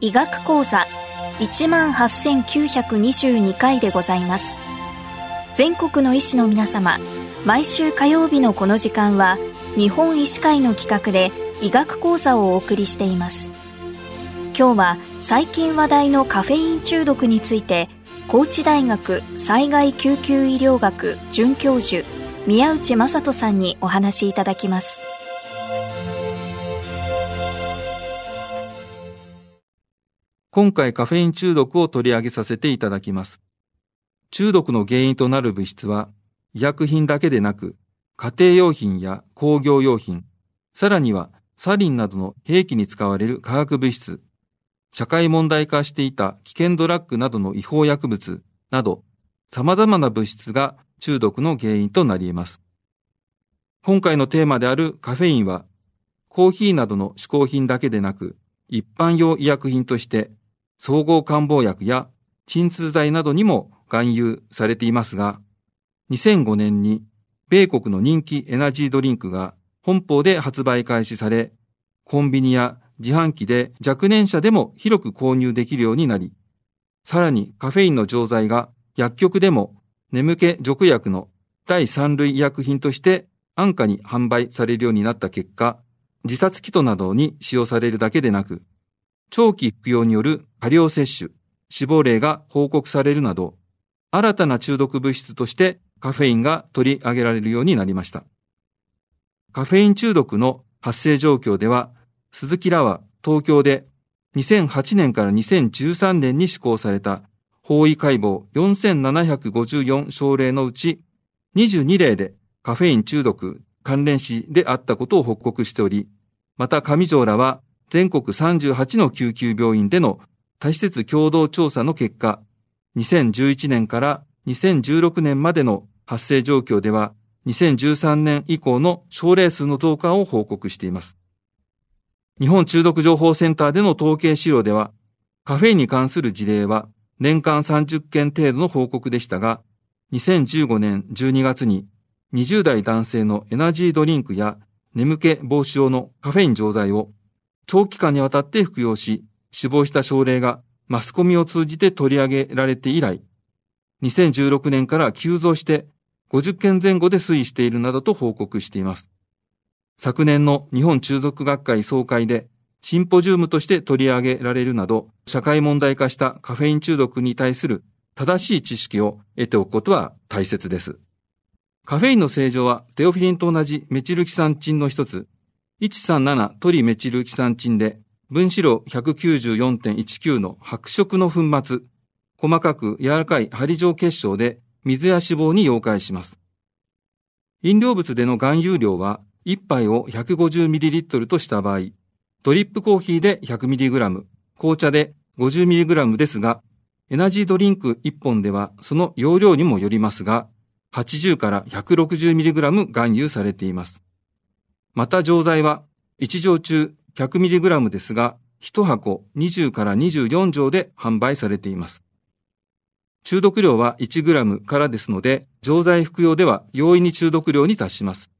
医学講座18,922回でございます。全国の医師の皆様毎週火曜日のこの時間は日本医師会の企画で医学講座をお送りしています。今日は最近話題のカフェイン中毒について高知大学災害救急医療学准教授宮内正人さんにお話しいただきます今回カフェイン中毒を取り上げさせていただきます。中毒の原因となる物質は、医薬品だけでなく、家庭用品や工業用品、さらにはサリンなどの兵器に使われる化学物質、社会問題化していた危険ドラッグなどの違法薬物など、様々な物質が中毒の原因となり得ます。今回のテーマであるカフェインは、コーヒーなどの嗜好品だけでなく、一般用医薬品として総合感冒薬や鎮痛剤などにも含有されていますが、2005年に米国の人気エナジードリンクが本邦で発売開始され、コンビニや自販機で若年者でも広く購入できるようになり、さらにカフェインの錠剤が薬局でも眠気除薬の第三類医薬品として安価に販売されるようになった結果、自殺キットなどに使用されるだけでなく、長期服用による過量摂取、死亡例が報告されるなど、新たな中毒物質としてカフェインが取り上げられるようになりました。カフェイン中毒の発生状況では、鈴木らは東京で2008年から2013年に施行された法医解剖4754症例のうち22例でカフェイン中毒関連死であったことを報告しており、また上条らは全国38の救急病院での多施設共同調査の結果、2011年から2016年までの発生状況では、2013年以降の症例数の増加を報告しています。日本中毒情報センターでの統計資料では、カフェインに関する事例は年間30件程度の報告でしたが、2015年12月に20代男性のエナジードリンクや眠気防止用のカフェイン錠剤を長期間にわたって服用し、死亡した症例がマスコミを通じて取り上げられて以来、2016年から急増して50件前後で推移しているなどと報告しています。昨年の日本中毒学会総会でシンポジウムとして取り上げられるなど、社会問題化したカフェイン中毒に対する正しい知識を得ておくことは大切です。カフェインの正常はテオフィリンと同じメチルキサンチンの一つ、137トリメチルキサンチンで、分子量194.19の白色の粉末、細かく柔らかい針状結晶で水や脂肪に溶解します。飲料物での含有量は1杯を 150ml とした場合、ドリップコーヒーで 100mg、紅茶で 50mg ですが、エナジードリンク1本ではその容量にもよりますが、80から 160mg 含有されています。また錠剤は1錠中 100mg ですが、1箱20から24錠で販売されています。中毒量は 1g からですので、錠剤服用では容易に中毒量に達します。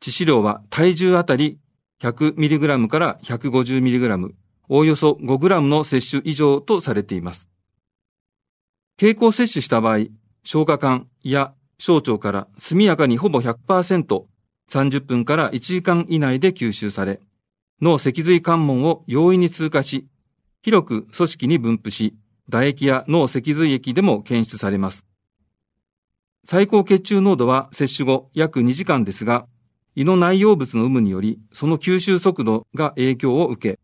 致死量は体重あたり 100mg から 150mg、おおよそ 5g の摂取以上とされています。経口摂取した場合、消化管や小腸から速やかにほぼ100% 30分から1時間以内で吸収され、脳脊髄関門を容易に通過し、広く組織に分布し、唾液や脳脊髄液でも検出されます。最高血中濃度は摂取後約2時間ですが、胃の内容物の有無により、その吸収速度が影響を受け、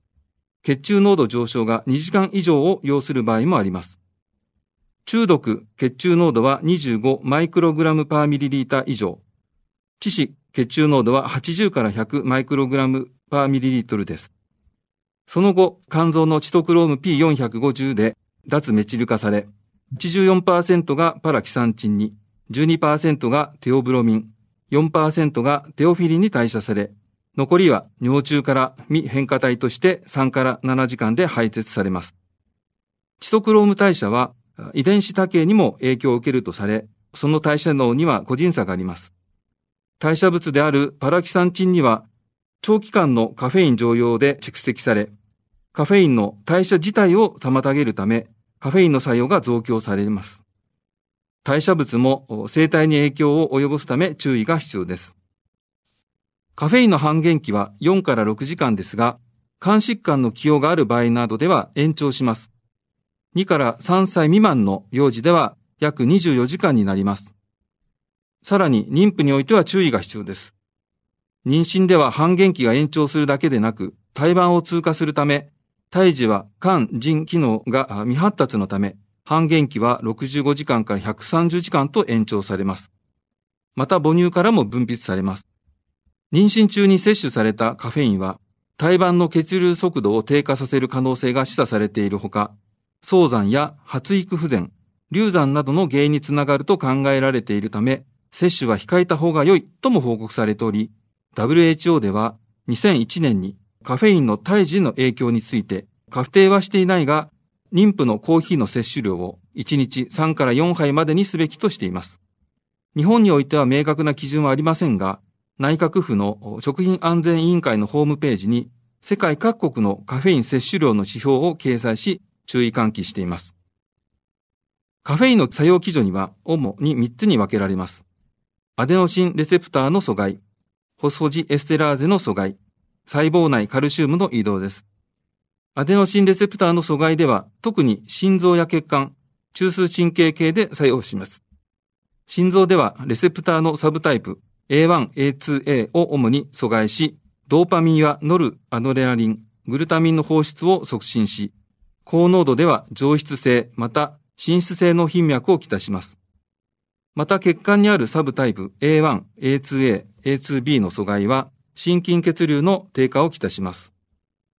血中濃度上昇が2時間以上を要する場合もあります。中毒血中濃度は25マイクログラムパーミリリータ以上、致死血中濃度は80から100マイクログラムパーミリリットルです。その後、肝臓のチトクローム P450 で脱メチル化され、84%がパラキサンチンに、12%がテオブロミン、4%がテオフィリンに代謝され、残りは尿中から未変化体として3から7時間で排泄されます。チトクローム代謝は遺伝子多形にも影響を受けるとされ、その代謝能には個人差があります。代謝物であるパラキサンチンには長期間のカフェイン常用で蓄積され、カフェインの代謝自体を妨げるため、カフェインの作用が増強されます。代謝物も生体に影響を及ぼすため注意が必要です。カフェインの半減期は4から6時間ですが、肝疾患の起用がある場合などでは延長します。2から3歳未満の幼児では約24時間になります。さらに妊婦においては注意が必要です。妊娠では半減期が延長するだけでなく、胎盤を通過するため、胎児は肝腎機能が未発達のため、半減期は65時間から130時間と延長されます。また母乳からも分泌されます。妊娠中に摂取されたカフェインは、胎盤の血流速度を低下させる可能性が示唆されているほか、早産や発育不全、流産などの原因につながると考えられているため、摂取は控えた方が良いとも報告されており、WHO では2001年にカフェインの胎児の影響について、確定はしていないが、妊婦のコーヒーの摂取量を1日3から4杯までにすべきとしています。日本においては明確な基準はありませんが、内閣府の食品安全委員会のホームページに世界各国のカフェイン摂取量の指標を掲載し注意喚起しています。カフェインの作用基準には主に3つに分けられます。アデノシンレセプターの阻害、ホスフォジエステラーゼの阻害、細胞内カルシウムの移動です。アデノシンレセプターの阻害では、特に心臓や血管、中枢神経系で作用します。心臓ではレセプターのサブタイプ A1、A2A を主に阻害し、ドーパミンやノルアドレナリン、グルタミンの放出を促進し、高濃度では上質性、また滲出性の頻脈をきたします。また血管にあるサブタイプ A1、A2A、A2B の阻害は、心筋血流の低下をきたします。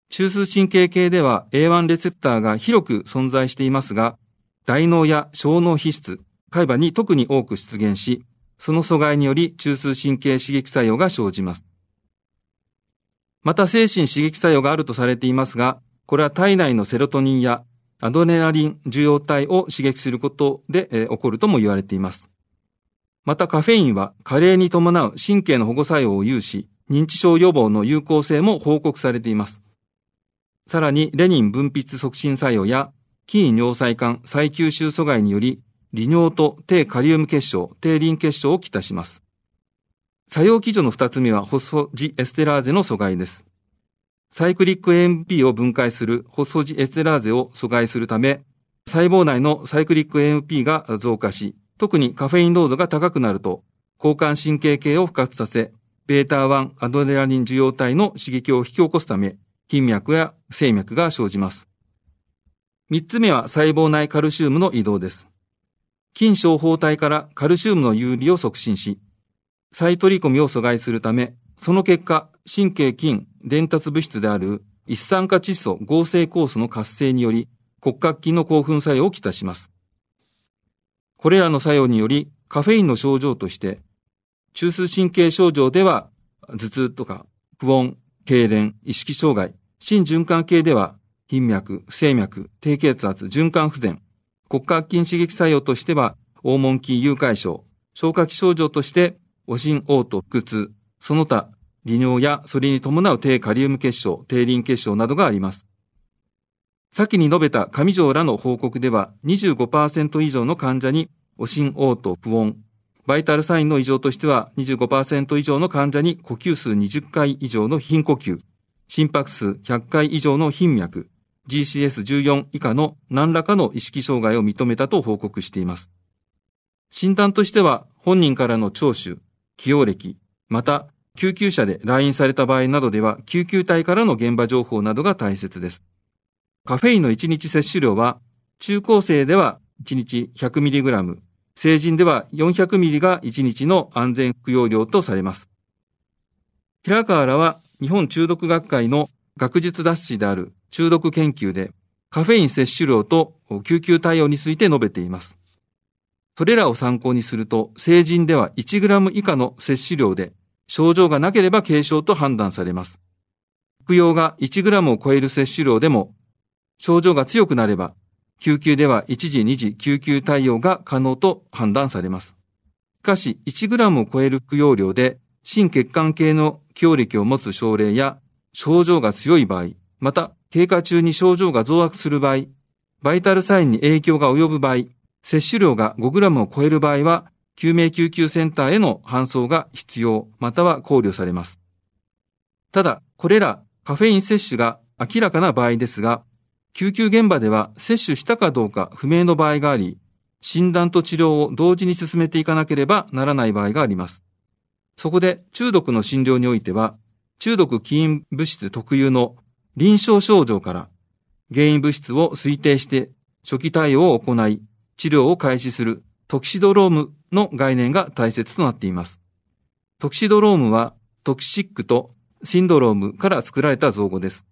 中枢神経系では A1 レセプターが広く存在していますが、大脳や小脳皮質、海馬に特に多く出現し、その阻害により中枢神経刺激作用が生じます。また精神刺激作用があるとされていますが、これは体内のセロトニンやアドレナリン受容体を刺激することで、え起こるとも言われています。またカフェインは加齢に伴う神経の保護作用を有し、認知症予防の有効性も報告されています。さらに、レニン分泌促進作用や、筋尿細管再吸収阻害により、利尿と低カリウム結晶、低リン結晶をきたします。作用基準の二つ目はホスフォジエステラーゼの阻害です。サイクリック AMP を分解するホスフォジエステラーゼを阻害するため、細胞内のサイクリック AMP が増加し、特にカフェイン濃度が高くなると、交感神経系を復活させ、ベータ1アドレナリン受容体の刺激を引き起こすため、筋脈や静脈が生じます。三つ目は細胞内カルシウムの移動です。筋小胞体からカルシウムの有利を促進し、再取り込みを阻害するため、その結果、神経筋伝達物質である一酸化窒素合成酵素の活性により骨格筋の興奮作用をきたします。これらの作用により、カフェインの症状として、中枢神経症状では、頭痛とか、不穏、痙攣、意識障害、心循環系では、頻脈、不整脈、低血圧、循環不全、骨格筋刺激作用としては、黄門筋誘拐症、消化器症状として、お心嘔吐、腹痛、その他、利尿やそれに伴う低カリウム結晶、低リン結晶などがあります。先に述べた上条らの報告では25%以上の患者にお心嘔吐、不穏、バイタルサインの異常としては25%以上の患者に呼吸数20回以上の貧呼吸、心拍数100回以上の頻脈、GCS14 以下の何らかの意識障害を認めたと報告しています。診断としては本人からの聴取、起用歴、また救急車で来院された場合などでは救急隊からの現場情報などが大切です。カフェインの1日摂取量は、中高生では1日 100mg、成人では 400mg が1日の安全服用量とされます。平川らは日本中毒学会の学術脱誌である中毒研究でカフェイン摂取量と救急対応について述べています。それらを参考にすると、成人では 1g 以下の摂取量で症状がなければ軽症と判断されます。服用が 1g を超える摂取量でも、症状が強くなれば、救急では1時2時救急対応が可能と判断されます。しかし、1g を超える服用量で、心血管系の強力を持つ症例や、症状が強い場合、また、経過中に症状が増悪する場合、バイタルサインに影響が及ぶ場合、摂取量が 5g を超える場合は、救命救急センターへの搬送が必要、または考慮されます。ただ、これらカフェイン摂取が明らかな場合ですが、救急現場では摂取したかどうか不明の場合があり、診断と治療を同時に進めていかなければならない場合があります。そこで中毒の診療においては、中毒起因物質特有の臨床症状から原因物質を推定して初期対応を行い、治療を開始するトキシドロームの概念が大切となっています。トキシドロームはトキシックとシンドロームから作られた造語です。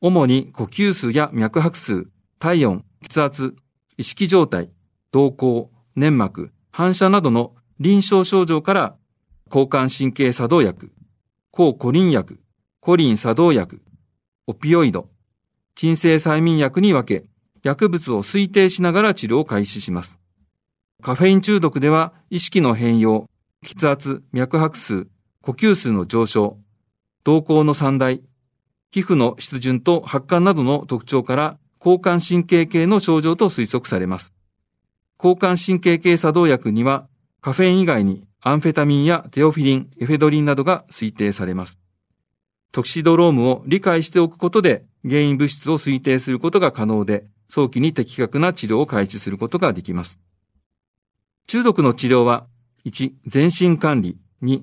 主に呼吸数や脈拍数、体温、血圧、意識状態、動向、粘膜、反射などの臨床症状から交感神経作動薬、抗コリン薬、コリン作動薬、オピオイド、鎮静催眠薬に分け、薬物を推定しながら治療を開始します。カフェイン中毒では意識の変容、血圧、脈拍数、呼吸数の上昇、動向の三大、皮膚の湿潤と発汗などの特徴から交感神経系の症状と推測されます。交感神経系作動薬にはカフェイン以外にアンフェタミンやテオフィリン、エフェドリンなどが推定されます。トキシドロームを理解しておくことで原因物質を推定することが可能で、早期に的確な治療を開始することができます。中毒の治療は、1、全身管理、2、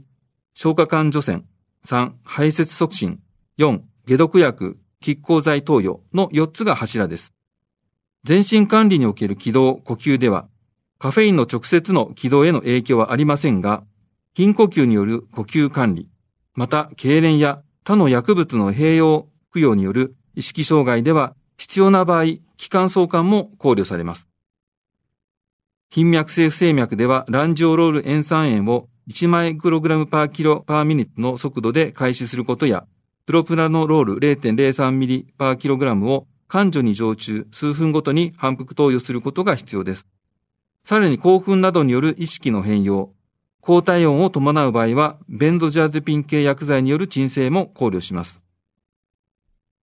消化管除染、3、排泄促進、4、解毒薬、拮抗剤投与の4つが柱です。全身管理における気道、呼吸では、カフェインの直接の気道への影響はありませんが、筋呼吸による呼吸管理、また、痙攣や他の薬物の併用、服用による意識障害では、必要な場合、気管相関も考慮されます。頻脈性不整脈では、ランジオロール塩酸塩を1マイクログラムパーキロパーミニットの速度で開始することや、プロプラノロール0.03ミリパーキログラムを感情に常駐数分ごとに反復投与することが必要です。さらに興奮などによる意識の変容、高体温を伴う場合は、ベンゾジャゼピン系薬剤による鎮静も考慮します。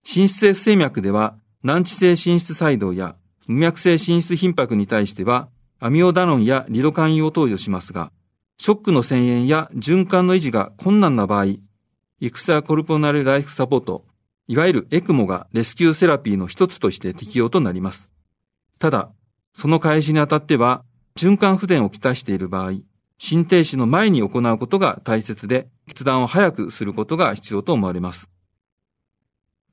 心室性不整脈では、難治性心室細動や無脈性心室頻拍に対しては、アミオダノンやリドカンイを投与しますが、ショックの遷延や循環の維持が困難な場合、イクサコルポナルライフサポート、いわゆるエクモがレスキューセラピーの一つとして適用となります。ただ、その開始にあたっては、循環不全をきたしている場合、心停止の前に行うことが大切で、決断を早くすることが必要と思われます。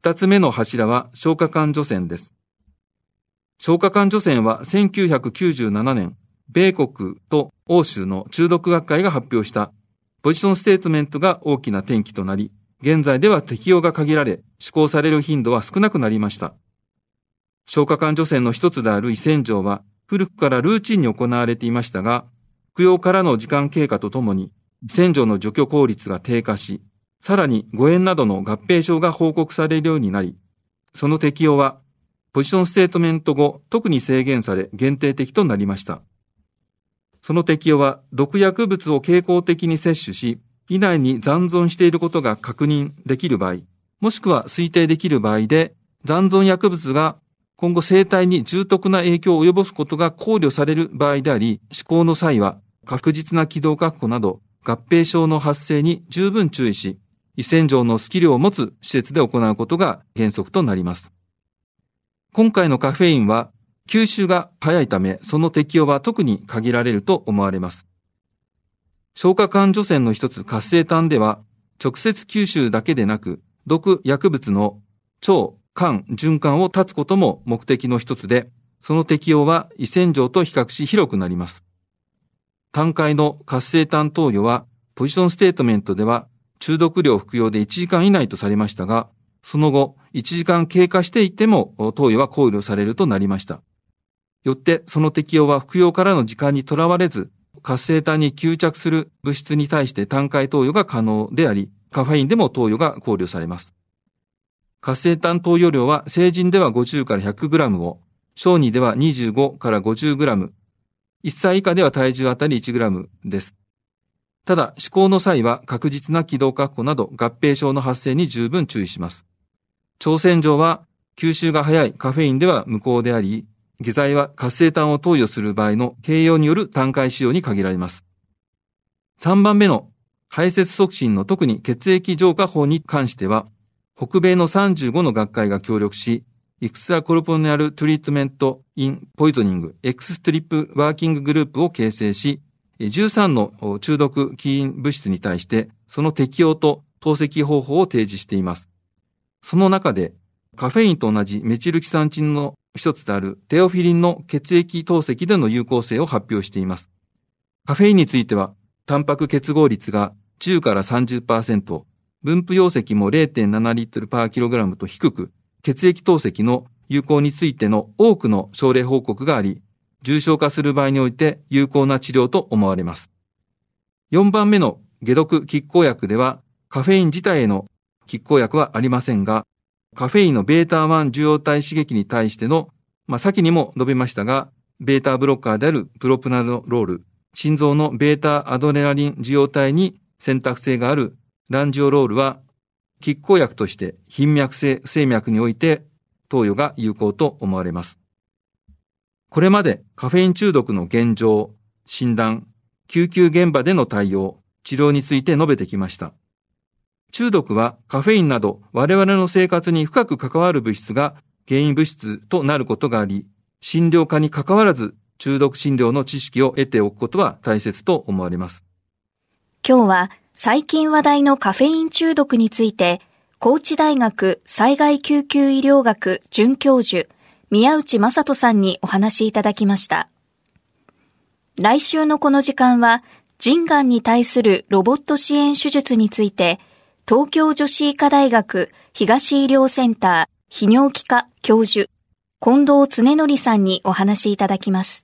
二つ目の柱は消化管除染です。消化管除染は1997年、米国と欧州の中毒学会が発表したポジションステートメントが大きな転機となり、現在では適用が限られ、施行される頻度は少なくなりました。消化管除染の一つである胃洗浄は、古くからルーチンに行われていましたが、服用からの時間経過とともに、洗浄の除去効率が低下し、さらに誤嚥などの合併症が報告されるようになり、その適用は、ポジションステートメント後、特に制限され限定的となりました。その適用は、毒薬物を傾向的に摂取し、以内に残存していることが確認できる場合、もしくは推定できる場合で、残存薬物が今後生体に重篤な影響を及ぼすことが考慮される場合であり、施行の際は確実な軌道確保など合併症の発生に十分注意し、胃洗浄のスキルを持つ施設で行うことが原則となります。今回のカフェインは吸収が早いため、その適用は特に限られると思われます。消化管除染の一つ活性炭では、直接吸収だけでなく、毒薬物の腸、肝、循環を断つことも目的の一つで、その適用は胃洗浄と比較し広くなります。単回の活性炭投与は、ポジションステートメントでは中毒量服用で1時間以内とされましたが、その後、1時間経過していても投与は考慮されるとなりました。よって、その適用は服用からの時間にとらわれず、活性炭に吸着する物質に対して単回投与が可能であり、カフェインでも投与が考慮されます。活性炭投与量は成人では50から 100g を、小児では25から 50g、1歳以下では体重あたり 1g です。ただ、思考の際は確実な軌道確保など合併症の発生に十分注意します。朝鮮上は吸収が早いカフェインでは無効であり、下剤は活性炭を投与する場合の併用による単回使用に限られます。3番目の排泄促進の特に血液浄化法に関しては、北米の35の学会が協力し、イクスアコルポネアルトリートメントインポイゾニング X ストリップワーキンググループを形成し、13の中毒起因物質に対して、その適用と透析方法を提示しています。その中で、カフェインと同じメチルキサンチンの一つであるテオフィリンの血液透析での有効性を発表しています。カフェインについては、タンパク結合率が10から30%、分布容積も0.7リットルパーキログラムと低く、血液透析の有効についての多くの症例報告があり、重症化する場合において有効な治療と思われます。4番目の解毒拮抗薬では、カフェイン自体への拮抗薬はありませんが、カフェインのベータ1受容体刺激に対しての、まあ、先にも述べましたが、ベータブロッカーであるプロプナロール、心臓のベータアドレナリン受容体に選択性があるランジオロールは、拮抗薬として頻脈性不整脈において投与が有効と思われます。これまでカフェイン中毒の現状、診断、救急現場での対応、治療について述べてきました。中毒はカフェインなど我々の生活に深く関わる物質が原因物質となることがあり、診療科に関わらず中毒診療の知識を得ておくことは大切と思われます。今日は最近話題のカフェイン中毒について、高知大学災害救急医療学准教授、宮内正人さんにお話いただきました。来週のこの時間は、人眼に対するロボット支援手術について、東京女子医科大学東医療センター泌尿器科教授、近藤恒則さんにお話いただきます。